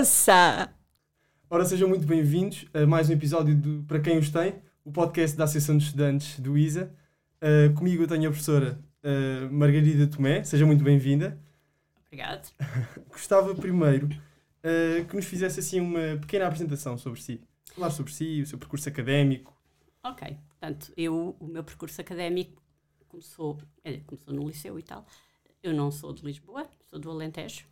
moça! Ora, sejam muito bem-vindos a mais um episódio do Para Quem Os Tem, o podcast da Associação de Estudantes do ISA. Uh, comigo eu tenho a professora uh, Margarida Tomé, seja muito bem-vinda. Obrigado. Gostava primeiro uh, que nos fizesse assim uma pequena apresentação sobre si. Falar sobre si, o seu percurso académico. Ok, portanto, eu, o meu percurso académico começou, começou no liceu e tal. Eu não sou de Lisboa, sou do Alentejo.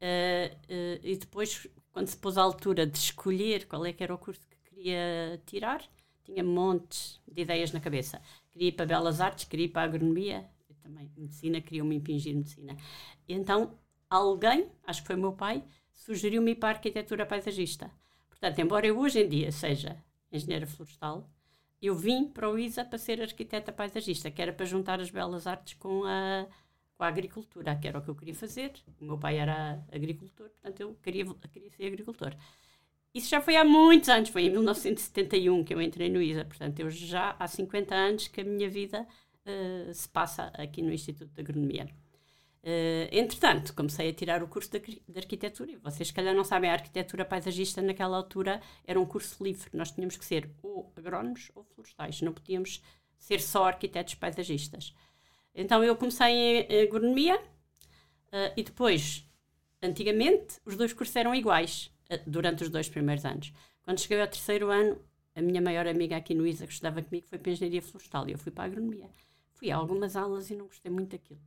Uh, uh, e depois, quando se pôs à altura de escolher qual é que era o curso que queria tirar, tinha montes de ideias na cabeça. Queria ir para Belas Artes, queria ir para Agronomia, também Medicina, queria-me impingir Medicina. E então, alguém, acho que foi meu pai, sugeriu-me ir para Arquitetura Paisagista. Portanto, embora eu hoje em dia seja engenheira florestal, eu vim para o ISA para ser arquiteta paisagista, que era para juntar as belas artes com a, com a agricultura, que era o que eu queria fazer. O meu pai era agricultor, portanto eu queria, queria ser agricultor. Isso já foi há muitos anos, foi em 1971 que eu entrei no ISA, portanto eu já há 50 anos que a minha vida uh, se passa aqui no Instituto de Agronomia. Uh, entretanto, comecei a tirar o curso de, de, arquitetura. Vocês, se calhar, não sabem, a arquitetura paisagista naquela altura era um curso livre. Nós tínhamos que ser ou agrónomos ou florestais, não podíamos ser só arquitetos paisagistas. Então, eu comecei em agronomia uh, e depois, antigamente, os dois cursos eram iguais uh, durante os dois primeiros anos. Quando cheguei ao terceiro ano, a minha maior amiga aqui no ISA, que estudava comigo, foi para a engenharia florestal e eu fui para a agronomia. Fui a algumas aulas e não gostei muito daquilo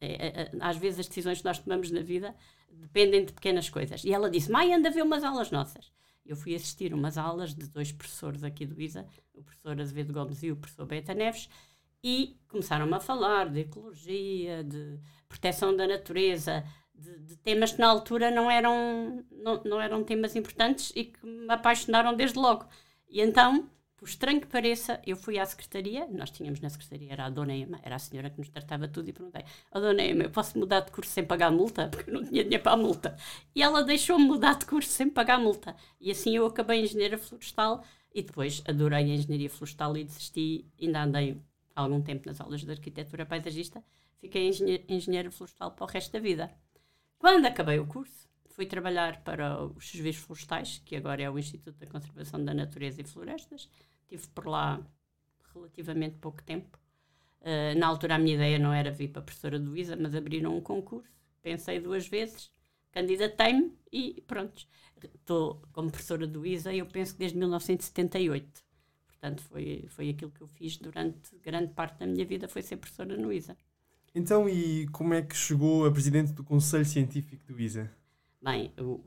é, é, é, às vezes as decisões que nós tomamos na vida dependem de pequenas coisas. E ela disse: Mãe, anda a ver umas aulas nossas. Eu fui assistir umas aulas de dois professores aqui do ISA, o professor Azevedo Gomes e o professor Beta Neves, e começaram a falar de ecologia, de proteção da natureza, de, de, temas que na altura não eram, não, não eram temas importantes e que me apaixonaram desde logo. E então por estranho que pareça, eu fui à secretaria, nós tínhamos na secretaria, era a dona Ema, era a senhora que nos tratava tudo, e perguntei, a dona Ema, eu posso mudar de curso sem pagar multa? Porque eu não tinha dinheiro para a multa. E ela deixou-me mudar de curso sem pagar multa. E assim eu acabei engenheira florestal, e depois adorei a engenharia florestal e desisti, ainda andei algum tempo nas aulas de arquitetura paisagista, fiquei engenheira florestal para o resto da vida. Quando acabei o curso, fui trabalhar para os serviços florestais, que agora é o Instituto da Conservação da Natureza e Florestas, Estive por lá relativamente pouco tempo. Uh, na altura a minha ideia não era vir para a professora do ISA, mas abriram um concurso. Pensei duas vezes, candidatei-me e pronto. Estou como professora do ISA, eu penso desde 1978. Portanto, foi, foi aquilo que eu fiz durante grande parte da minha vida, foi ser professora no ISA. Então, e como é que chegou a presidente do Conselho Científico do ISA? Bem, o,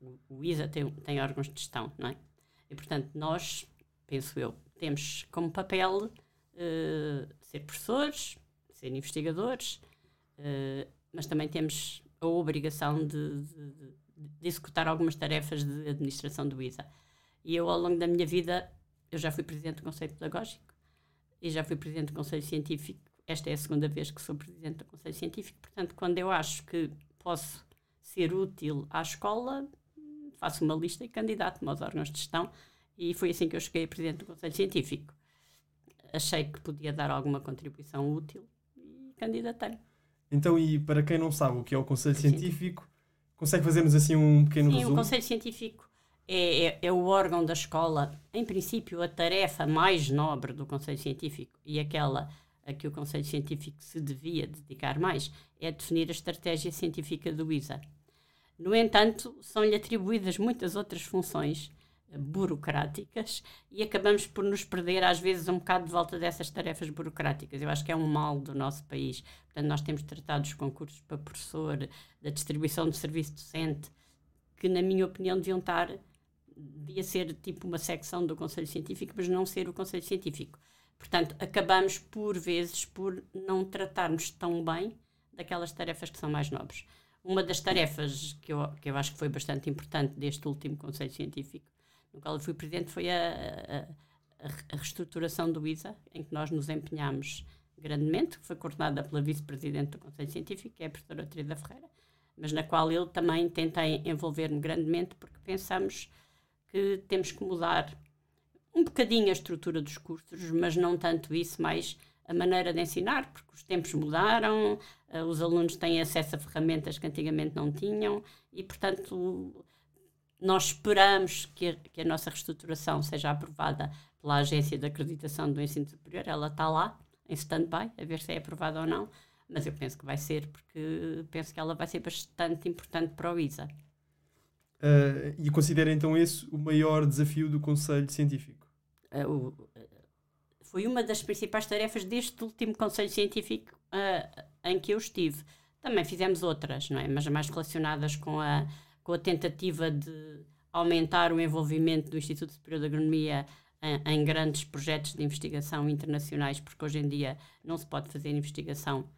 o, o ISA tem, tem órgãos de gestão, não é? E, portanto, nós, penso eu, temos como papel uh, ser professores, ser investigadores, uh, mas também temos a obrigação de, de, de, executar algumas tarefas de administração do ISA. E eu, ao longo da minha vida, eu já fui presidente do Conselho Pedagógico e já fui presidente do Conselho Científico. Esta é a segunda vez que sou presidente do Conselho Científico. Portanto, quando eu acho que posso ser útil à escola, faço uma lista e candidato-me aos órgãos de gestão e foi assim que eu cheguei a presidente do Conselho Científico. Achei que podia dar alguma contribuição útil e candidatei. Então, e para quem não sabe o que é o Conselho Sim. Científico, consegue fazer-nos assim um pequeno Sim, resumo? o Conselho Científico é, é, é, o órgão da escola, em princípio, a tarefa mais nobre do Conselho Científico e aquela a que o Conselho Científico se devia dedicar mais é definir a estratégia científica do ISA. No entanto, são-lhe atribuídas muitas outras funções eh, burocráticas e acabamos por nos perder às vezes um bocado de volta dessas tarefas burocráticas. Eu acho que é um mal do nosso país. Portanto, nós temos tratado os concursos para professor, da distribuição de serviço docente, que na minha opinião deviam estar, devia ser tipo uma secção do Conselho Científico, mas não ser o Conselho Científico. Portanto, acabamos por vezes por não tratarmos tão bem daquelas tarefas que são mais nobres. Uma das tarefas que eu, que eu acho que foi bastante importante deste último Conselho Científico, no qual eu fui presidente, foi a, a, a reestruturação do ISA, em que nós nos empenhámos grandemente, que foi coordenada pela vice-presidente do Conselho Científico, que é a professora Teresa Ferreira, mas na qual eu também tentei envolver-me grandemente, porque pensamos que temos que mudar um bocadinho a estrutura dos cursos, mas não tanto isso, mais a maneira de ensinar, porque os tempos mudaram, uh, os alunos têm acesso a ferramentas que antigamente não tinham e, portanto, nós esperamos que a, que a nossa reestruturação seja aprovada pela Agência de Acreditação do Ensino Superior. Ela está lá, em stand-by, a ver se é aprovada ou não, mas eu penso que vai ser, porque penso que ela vai ser bastante importante para o ISA. Uh, e considera então esse o maior desafio do Conselho Científico? O, foi uma das principais tarefas deste último Conselho Científico uh, em que eu estive. Também fizemos outras, não é? mas mais relacionadas com a, com a tentativa de aumentar o envolvimento do Instituto Superior de Agronomia em, em, grandes projetos de investigação internacionais, porque hoje em dia não se pode fazer investigação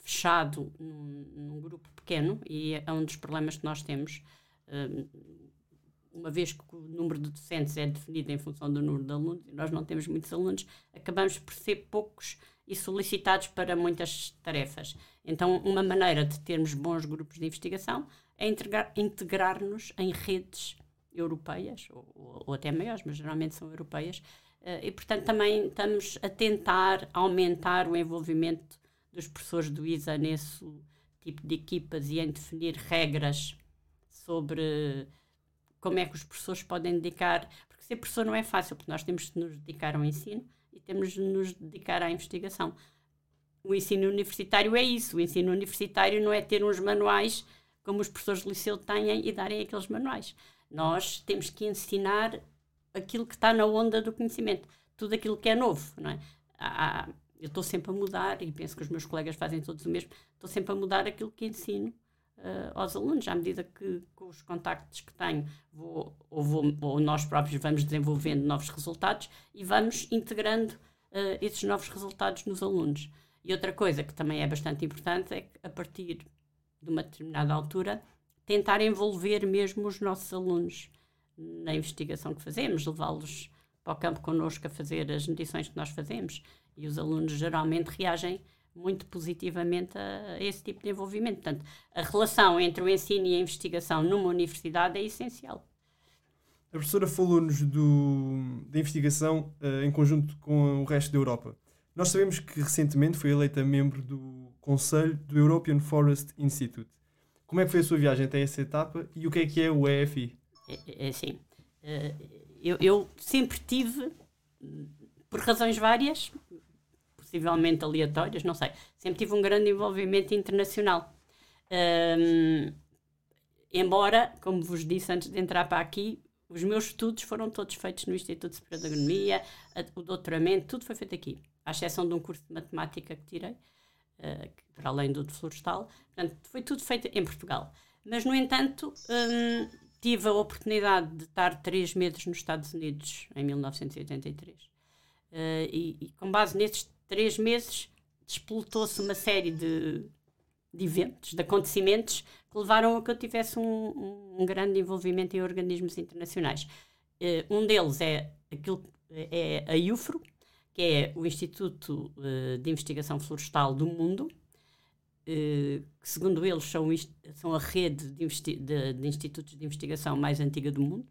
fechado num, num grupo pequeno e é um dos problemas que nós temos. Uma vez que o número de docentes é definido em função do número de alunos e nós não temos muitos alunos, acabamos por ser poucos e solicitados para muitas tarefas. Então, uma maneira de termos bons grupos de investigação é integrar-nos em redes europeias, ou, ou, até maiores, mas geralmente são europeias, eh, e portanto também estamos a tentar aumentar o envolvimento dos professores do ISA nesse tipo de equipas e em definir regras sobre como é que os professores podem dedicar, porque ser professor não é fácil, porque nós temos de nos dedicar ao ensino e temos de nos dedicar à investigação. O ensino universitário é isso, o ensino universitário não é ter uns manuais como os professores de liceu têm e darem aqueles manuais. Nós temos que ensinar aquilo que está na onda do conhecimento, tudo aquilo que é novo, não é? Há, eu estou sempre a mudar e penso que os meus colegas fazem todos o mesmo, estou sempre a mudar aquilo que ensino uh, aos alunos, à medida que com os contactos que tenho, vou, ou, vou, ou nós próprios vamos desenvolvendo novos resultados e vamos integrando uh, esses novos resultados nos alunos. E outra coisa que também é bastante importante é que, a partir de uma determinada altura, tentar envolver mesmo os nossos alunos na investigação que fazemos, levá-los para o campo connosco a fazer as medições que nós fazemos. E os alunos geralmente reagem muito positivamente a, a, esse tipo de envolvimento. Portanto, a relação entre o ensino e a investigação numa universidade é essencial. A professora falou-nos da investigação uh, em conjunto com o resto da Europa. Nós sabemos que recentemente foi eleita membro do Conselho do European Forest Institute. Como é que foi a sua viagem até essa etapa e o que é que é o EFI? É, é assim, uh, eu, eu sempre tive, por razões várias, possivelmente aleatórias, não sei. Sempre tive um grande envolvimento internacional. Um, embora, como vos disse antes de entrar para aqui, os meus estudos foram todos feitos no Instituto Superior de Agronomia, o doutoramento, tudo foi feito aqui, à exceção de um curso de matemática que tirei, uh, para além do de florestal. Portanto, foi tudo feito em Portugal. Mas, no entanto, um, tive a oportunidade de estar três meses nos Estados Unidos em 1983. Uh, e, e, com base nesses três meses, desplotou-se uma série de, de, eventos, de acontecimentos, que levaram a que eu tivesse um, um grande envolvimento em organismos internacionais. Uh, um deles é, aquilo, é a IUFRO, que é o Instituto uh, de Investigação Florestal do Mundo, uh, que, segundo eles, são, são a rede de, de, de institutos de investigação mais antiga do mundo.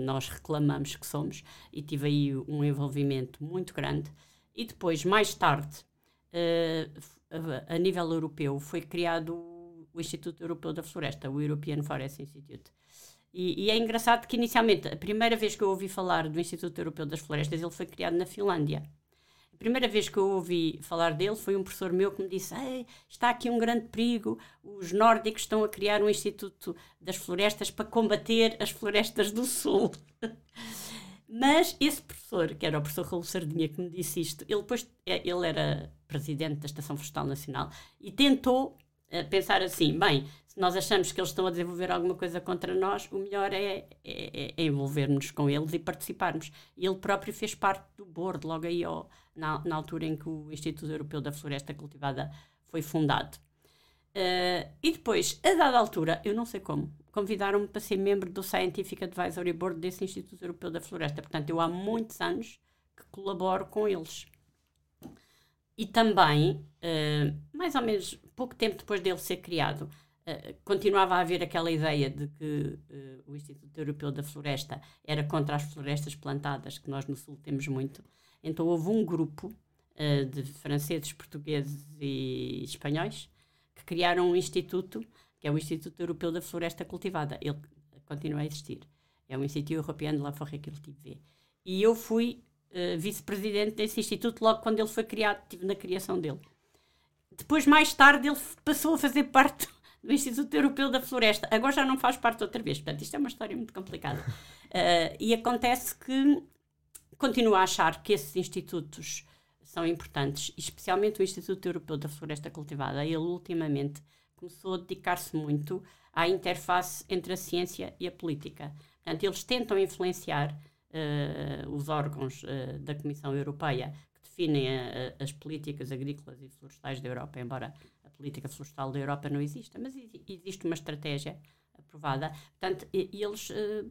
nós reclamamos que somos, e tive aí um envolvimento muito grande. E depois, mais tarde, uh, a, a, nível europeu, foi criado o Instituto Europeu da Floresta, o European Forest Institute. E, e, é engraçado que, inicialmente, a primeira vez que eu ouvi falar do Instituto Europeu das Florestas, ele foi criado na Finlândia. A primeira vez que eu ouvi falar dele foi um professor meu que me disse: está aqui um grande perigo, os nórdicos estão a criar um Instituto das Florestas para combater as florestas do Sul. Mas esse professor, que era o professor Raul Sardinha que me disse isto, ele depois é, ele era presidente da Estação Florestal Nacional e tentou uh, pensar assim, bem, se nós achamos que eles estão a desenvolver alguma coisa contra nós, o melhor é, é, é envolvermos com eles e participarmos. E ele próprio fez parte do board, logo aí na, na altura em que o Instituto Europeu da Floresta Cultivada foi fundado. Uh, e depois, a dada altura, eu não sei como, convidaram-me para ser membro do Scientific Advisory Board desse Instituto Europeu da Floresta. Portanto, eu há muitos anos que colaboro com eles. E também, uh, mais ou menos pouco tempo depois dele ser criado, uh, continuava a haver aquela ideia de que uh, o Instituto Europeu da Floresta era contra as florestas plantadas, que nós no Sul temos muito. Então houve um grupo de franceses, portugueses e espanhóis que criaram um instituto, que é o Instituto Europeu da Floresta Cultivada. Ele continua a existir. É o Instituto Europeu de la Forêt Cultivée. E eu fui uh, vice-presidente desse instituto logo quando ele foi criado, estive na criação dele. Depois, mais tarde, ele passou a fazer parte do Instituto Europeu da Floresta. Agora já não faz parte outra vez. Portanto, isto é uma história muito complicada. Uh, e acontece que continuo a achar que esses institutos são importantes, especialmente o Instituto Europeu da Floresta Cultivada. Ele, ultimamente, começou a dedicar-se muito à interface entre a ciência e a política. Portanto, eles tentam influenciar uh, os órgãos uh, da Comissão Europeia que definem a, a, as políticas agrícolas e florestais da Europa, embora a política florestal da Europa não exista, mas existe uma estratégia aprovada. Portanto, e eles uh,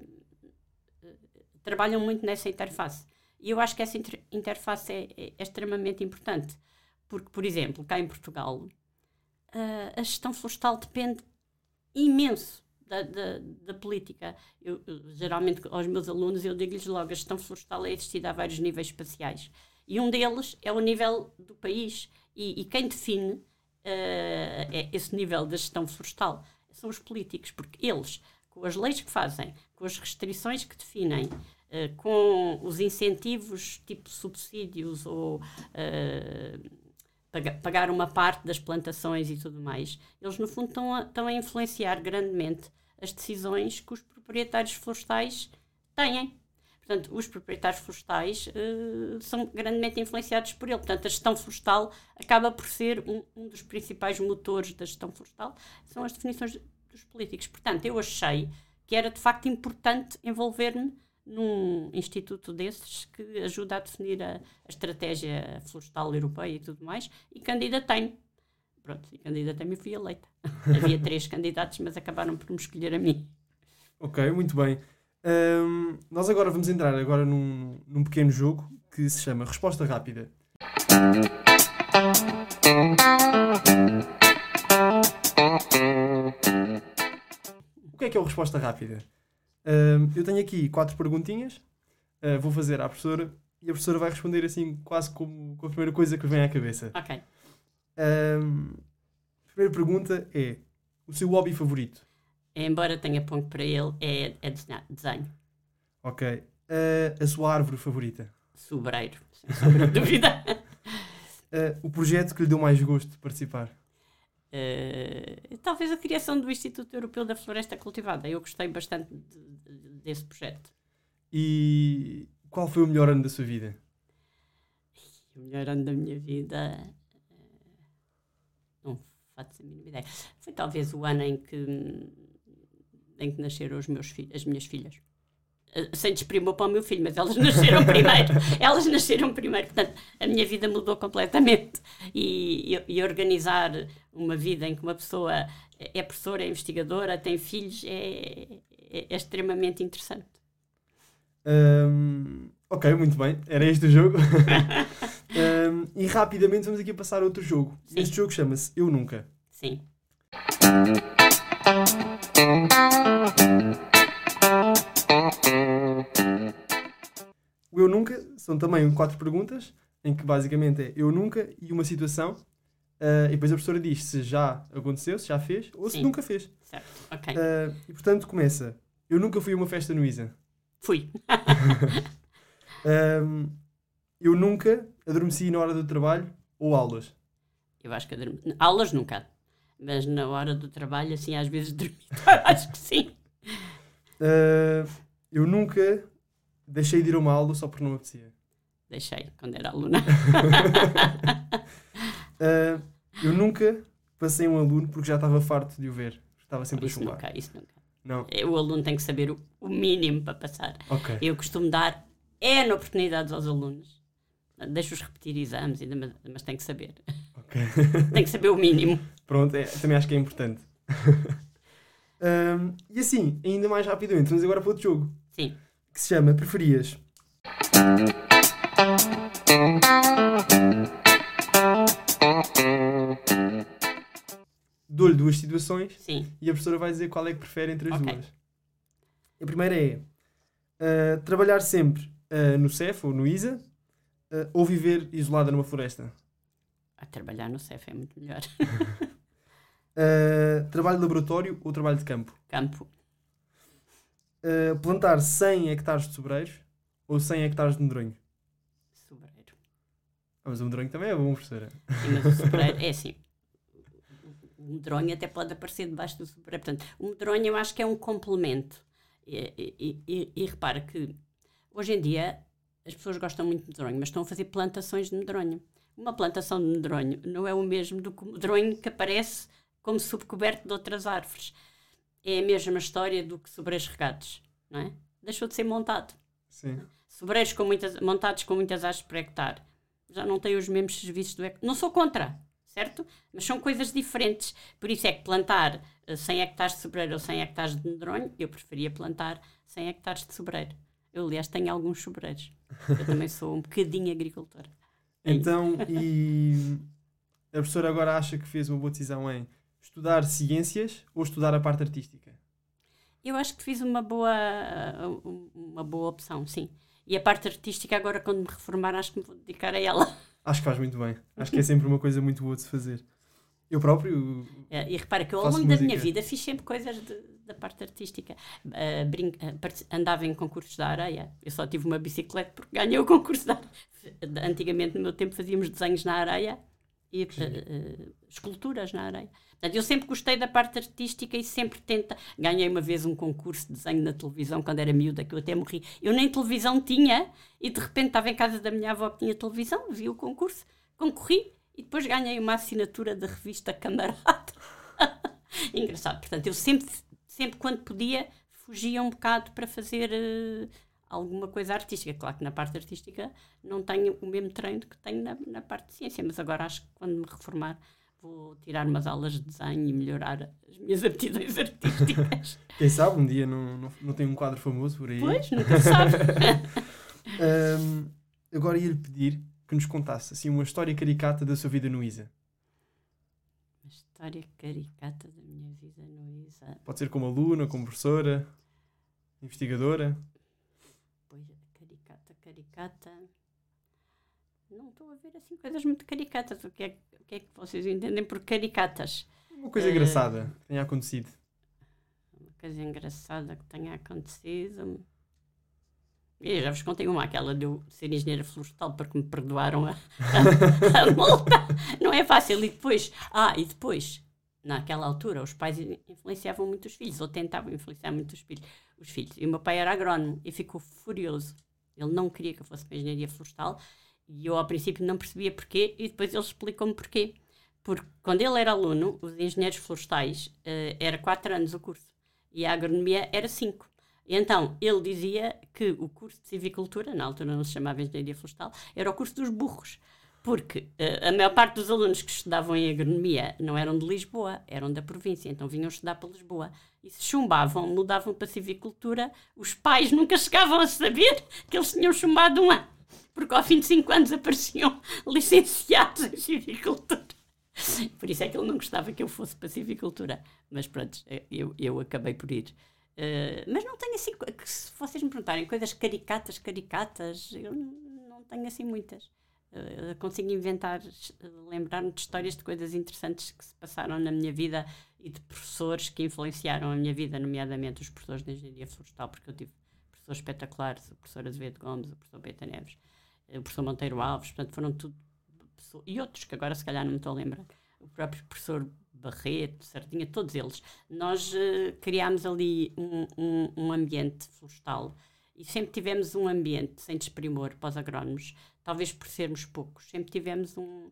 trabalham muito nessa interface. E eu acho que essa inter interface é, é, é, extremamente importante, porque, por exemplo, cá em Portugal, a gestão florestal depende imenso da, da, da política. Eu, geralmente, aos meus alunos, eu digo-lhes logo: a gestão florestal é existida a vários níveis espaciais. E um deles é o nível do país. E, e quem define uh, é esse nível da gestão florestal são os políticos, porque eles, com as leis que fazem, com as restrições que definem, uh, com os incentivos tipo subsídios ou. Uh, pagar uma parte das plantações e tudo mais, eles no fundo estão a, estão a influenciar grandemente as decisões que os proprietários florestais têm. Portanto, os proprietários florestais uh, são grandemente influenciados por ele. Portanto, a gestão florestal acaba por ser um, um dos principais motores da gestão florestal, são as definições dos políticos. Portanto, eu achei que era de facto importante envolver-me num instituto desses que ajuda a definir a, a estratégia florestal europeia e tudo mais, e candidatei-me. Pronto, e candidatei-me e fui eleita. Havia três candidatos, mas acabaram por me escolher a mim. Ok, muito bem. Um, nós agora vamos entrar agora num, num pequeno jogo que se chama Resposta Rápida. O que é que é o Resposta Rápida? Uh, eu tenho aqui quatro perguntinhas, uh, vou fazer à professora e a professora vai responder assim, quase como com a primeira coisa que vem à cabeça. Ok. Uh, a primeira pergunta é: o seu hobby favorito? Embora tenha ponto para ele, é, é desenho. Ok. a sua árvore favorita? Sobreiro, sem dúvida. o projeto que lhe deu mais gosto de participar? Uh, talvez a criação do Instituto Europeu da Floresta Cultivada. Eu gostei bastante de, de, desse projeto. E qual foi o melhor ano da sua vida? O melhor ano da minha vida. Uh, não faço a mínima ideia. Foi talvez o ano em que, em que nasceram os meus as minhas filhas. Eh, sem desprimor para o meu filho, mas elas nasceram primeiro. elas nasceram primeiro. Portanto, a minha vida mudou completamente. E, e, e, organizar uma vida em que uma pessoa é professora, é investigadora, tem filhos, é, é, é extremamente interessante. Um, ok, muito bem. Era este o jogo. um, e rapidamente vamos aqui passar a outro jogo. Sim. Este jogo chama-se Eu Nunca. Sim. São também quatro perguntas, em que basicamente é eu nunca e uma situação. Uh, e depois a professora diz se já aconteceu, se já fez ou Sim. se nunca fez. Certo, ok. Uh, e portanto começa. Eu nunca fui a uma festa no Isa. Fui. um, eu nunca adormeci na hora do trabalho ou aulas. Eu acho que adormeci. Aulas nunca. Mas na hora do trabalho, assim, às vezes dormi. acho que sim. Uh, eu nunca deixei de ir a uma aula só porque não apetecia. Deixei, quando era aluna. uh, eu nunca passei um aluno porque já estava farto de o ver. Estava sempre isso a chumbar. Nunca, isso nunca. Não. É, o aluno tem que saber o, o mínimo para passar. Okay. Eu costumo dar N oportunidades aos alunos. Deixo-os repetir exames, ainda, mas tem que saber. Okay. tem que saber o mínimo. Pronto, é, também acho que é importante. um, e assim, ainda mais rapidamente, vamos agora para outro jogo. Sim. Que se chama Preferias. Dou-lhe duas situações Sim. e a professora vai dizer qual é que prefere entre as okay. duas. A primeira é uh, trabalhar sempre uh, no CEF ou no ISA Uh, ou viver isolada numa floresta? A trabalhar no CEF é muito melhor. trabalho de laboratório ou trabalho de campo? Campo. Plantar 100 hectares de sobreiros ou 100 hectares de medronho? Ah, mas o medronho também é bom, professora. Sim, mas o sobreiro é assim. O medronho até pode aparecer debaixo do sobreiro. Portanto, o medronho eu acho que é um complemento. E, e, e, e repara que hoje em dia as pessoas gostam muito de medronho, mas estão a fazer plantações de medronho. Uma plantação de medronho não é o mesmo do que o medronho que aparece como subcoberto de outras árvores. É a mesma história do que sobreiros regados, não é? Deixou de ser montado. Sim. Sobreiros com muitas, montados com muitas hastes por hectare já não têm os mesmos serviços do. Não sou contra, certo? Mas são coisas diferentes. Por isso é que plantar 100 eh, hectares de sobreiro ou 100 hectares de medronho, eu preferia plantar 100 hectares de sobreiro. Eu, aliás, tenho alguns sobreiros. Eu também sou um bocadinho agricultora. É então, e a professora agora acha que fez uma boa decisão em estudar ciências ou estudar a parte artística? Eu acho que fiz uma boa, uma boa opção, sim. E a parte artística, agora, quando me reformar, acho que me vou dedicar a ela. Acho que faz muito bem. Acho que é sempre uma coisa muito boa de se fazer. Eu próprio. É, e repara que eu, ao longo música. da minha vida, fiz sempre coisas de, da parte artística. Uh, andava em concursos da areia. Eu só tive uma bicicleta porque ganhei o concurso da Antigamente, no meu tempo, fazíamos desenhos na areia e uh, esculturas na areia. Portanto, eu sempre gostei da parte artística e sempre tenta. Ganhei uma vez um concurso de desenho na televisão quando era miúda, que eu até morri. Eu nem televisão tinha e de repente estava em casa da minha avó que tinha televisão, vi o concurso, concorri e depois ganhei uma assinatura da revista Camarada. Engraçado. Portanto, eu sempre, sempre quando podia, fugia um bocado para fazer uh, alguma coisa artística. Claro que na parte artística não tenho o mesmo treino que tenho na, na parte de ciência, mas agora acho que quando me reformar vou tirar umas aulas de desenho e melhorar as minhas aptidões artísticas. Quem sabe um dia não, não, não tem um quadro famoso por aí. Pois, nunca sabe. um, agora ia-lhe pedir que nos contasse assim uma história caricata da sua vida no ISA. Uma história caricata da minha vida no ISA. Pode ser como aluna, como professora, investigadora. Caricata. Não estou a ver assim coisas muito caricatas. O que é, o que, é que vocês entendem por caricatas? Uma coisa uh, engraçada que tenha acontecido. Uma coisa engraçada que tenha acontecido. Eu já vos contei uma, aquela de eu ser engenheira florestal porque me perdoaram a, a, a multa. Não é fácil. E depois, ah, e depois, naquela altura, os pais influenciavam muito os filhos, ou tentavam influenciar muito os filhos. Os filhos. E o meu pai era agrónomo e ficou furioso. Ele não queria que eu fosse para a engenharia florestal e eu, ao princípio, não percebia porquê e depois ele explicou-me porquê. Porque quando ele era aluno, os engenheiros florestais, uh, era 4 anos o curso e a agronomia era 5. Então, ele dizia que o curso de civicultura, na altura não se chamava Engenharia Florestal, era o curso dos burros. Porque uh, a maior parte dos alunos que estudavam em agronomia não eram de Lisboa, eram da província, então vinham estudar para Lisboa. E se chumbavam, mudavam para civicultura, os pais nunca chegavam a saber que eles tinham chumbado um ano. Porque ao fim de cinco anos apareciam licenciados em civicultura. Por isso é que ele não gostava que eu fosse para civicultura. Mas pronto, eu, eu acabei por ir. Uh, mas não tenho assim, se vocês me perguntarem coisas caricatas, caricatas, eu não tenho assim muitas. Uh, consigo inventar, lembrar-me de histórias de coisas interessantes que se passaram na minha vida e de professores que influenciaram a minha vida, nomeadamente os professores de engenharia florestal, porque eu tive professores espetaculares, o professor Azevedo Gomes, o professor Beta Neves, o professor Monteiro Alves, portanto foram tudo pessoas, e outros que agora se calhar não me estou a lembrar, o próprio professor Barreto, Sardinha, todos eles, nós uh, criámos ali um, um, um, ambiente florestal e sempre tivemos um ambiente sem desprimor para os agrónomos, talvez por sermos poucos, sempre tivemos um,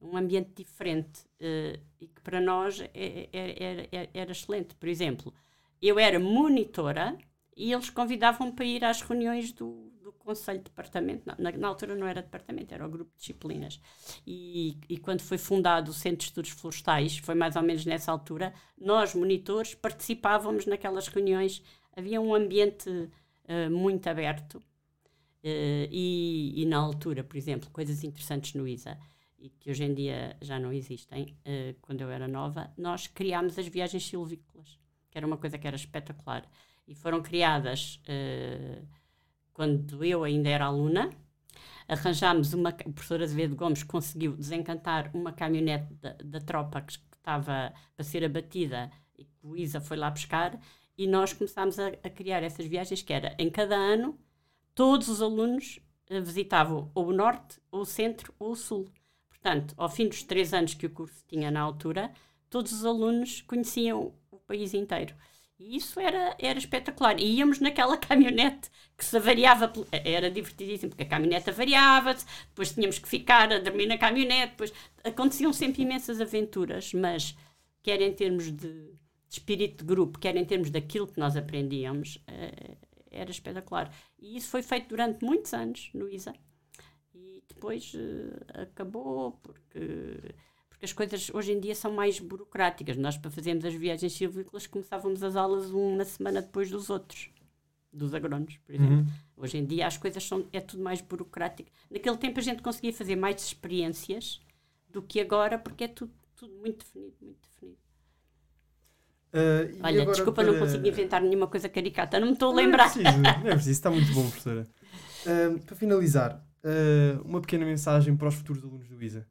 um ambiente diferente uh, e que para nós era, é, é, era, era, excelente. Por exemplo, eu era monitora e eles convidavam-me para ir às reuniões do, conselho de departamento, na, na, altura não era departamento, era o grupo de disciplinas. E, e quando foi fundado o Centro de Estudos Florestais, foi mais ou menos nessa altura, nós, monitores, participávamos naquelas reuniões, havia um ambiente uh, muito aberto. Uh, e, e, na altura, por exemplo, coisas interessantes no ISA, e que hoje em dia já não existem, uh, quando eu era nova, nós criámos as viagens silvícolas, que era uma coisa que era espetacular. E foram criadas quando eu ainda era aluna, arranjámos uma. O professor Azevedo Gomes conseguiu desencantar uma caminhonete da, da tropa que estava para ser abatida e que o ISA foi lá buscar e nós começámos a, a, criar essas viagens que era em cada ano todos os alunos uh, visitavam ou o norte, ou o centro, ou o sul. Portanto, ao fim dos três anos que o curso tinha na altura, todos os alunos conheciam o país inteiro. E isso era, era espetacular. E íamos naquela caminhonete que se variava, era divertidíssimo, porque a caminhonete variava-se, depois tínhamos que ficar a dormir na caminhonete, depois aconteciam sempre imensas aventuras, mas quer em termos de, de espírito de grupo, quer em termos daquilo que nós aprendíamos, eh, era espetacular. E isso foi feito durante muitos anos no ISA. E depois uh, acabou porque porque as coisas hoje em dia são mais burocráticas. Nós, para fazermos as viagens silvícolas, começávamos as aulas uma semana depois dos outros, dos agrónomos, por exemplo. Uhum. Hoje em dia as coisas são, é tudo mais burocrático. Naquele tempo a gente conseguia fazer mais experiências do que agora, porque é tudo, tudo muito definido, muito definido. Uh, Olha, desculpa, para... não consigo inventar nenhuma coisa caricata, não me estou a lembrar. Não é preciso, não é preciso, está muito bom, professora. Uh, para finalizar, uh, uma pequena mensagem para os futuros alunos do ISA.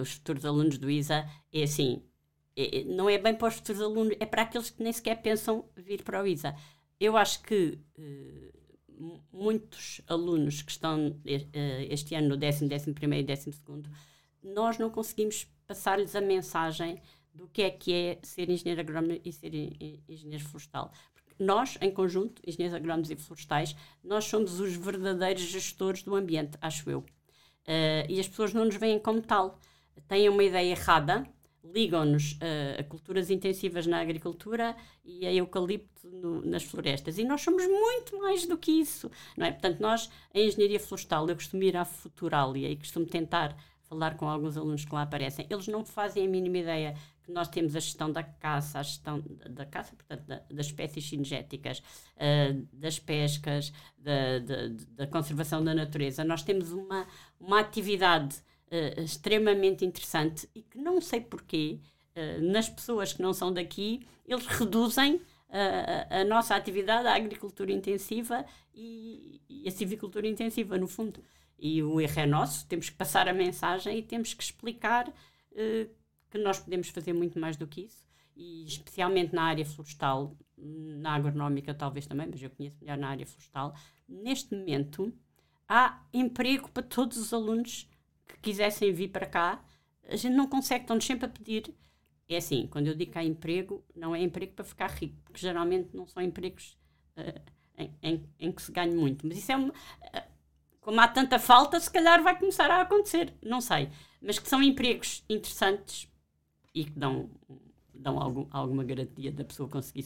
Os futuros alunos do ISA, é assim, é, é, não é bem para os futuros alunos, é para aqueles que nem sequer pensam vir para o ISA. Eu acho que muitos alunos que estão este ano no décimo, décimo primeiro e décimo segundo, nós não conseguimos passar-lhes a mensagem do que é que é ser engenheiro agrónomo e ser engenheiro florestal. Porque nós, em conjunto, engenheiros agrónomos e florestais, nós somos os verdadeiros gestores do ambiente, acho eu. Uh, e as pessoas não nos veem como tal. Têm uma ideia errada, ligam-nos uh, a culturas intensivas na agricultura e a eucalipto no, nas florestas. E nós somos muito mais do que isso. Não é? Portanto, nós, em engenharia florestal, eu costumo ir à Futuralia e costumo tentar falar com alguns alunos que lá aparecem. Eles não fazem a mínima ideia que nós temos a gestão da caça, a gestão da, caça, portanto, da, das espécies cinegéticas, uh, das pescas, da, da, da, conservação da natureza. Nós temos uma, uma atividade uh, extremamente interessante e que não sei porquê, uh, nas pessoas que não são daqui, eles reduzem a, a, nossa atividade à agricultura intensiva e, e a civicultura intensiva, no fundo. E o erro é nosso, temos que passar a mensagem e temos que explicar que nós podemos fazer muito mais do que isso, e especialmente na área florestal, na agronómica talvez também, mas eu conheço melhor na área florestal, neste momento há emprego para todos os alunos que quisessem vir para cá. A gente não consegue, estão-nos sempre a pedir. É assim, quando eu digo que há emprego, não é emprego para ficar rico, porque geralmente não são empregos uh, em, em, em, que se ganhe muito. Mas isso é uma. Uh, como há tanta falta, se calhar vai começar a acontecer, não sei. Mas que são empregos interessantes e que dão, dão algum, alguma garantia da pessoa conseguir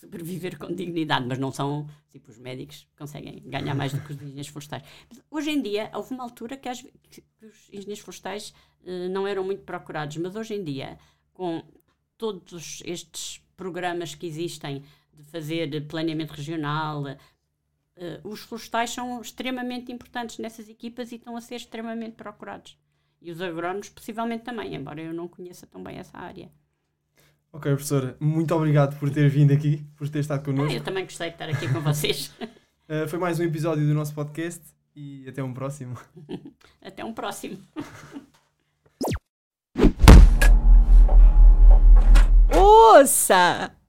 sobreviver com dignidade, mas não são, tipo, os médicos conseguem ganhar mais do que os engenheiros florestais. hoje em dia, houve uma altura que, as, que os engenheiros florestais uh, não eram muito procurados, mas hoje em dia, com todos estes programas que existem de fazer planeamento regional, uh, os florestais são extremamente importantes nessas equipas e estão a ser extremamente procurados. E os agrónomos possivelmente também, embora eu não conheça tão bem essa área. Ok, professora, muito obrigado por ter vindo aqui, por ter estado connosco. Ah, eu também gostei de estar aqui com vocês. uh, foi mais um episódio do nosso podcast e até um próximo. até um próximo. Ouça!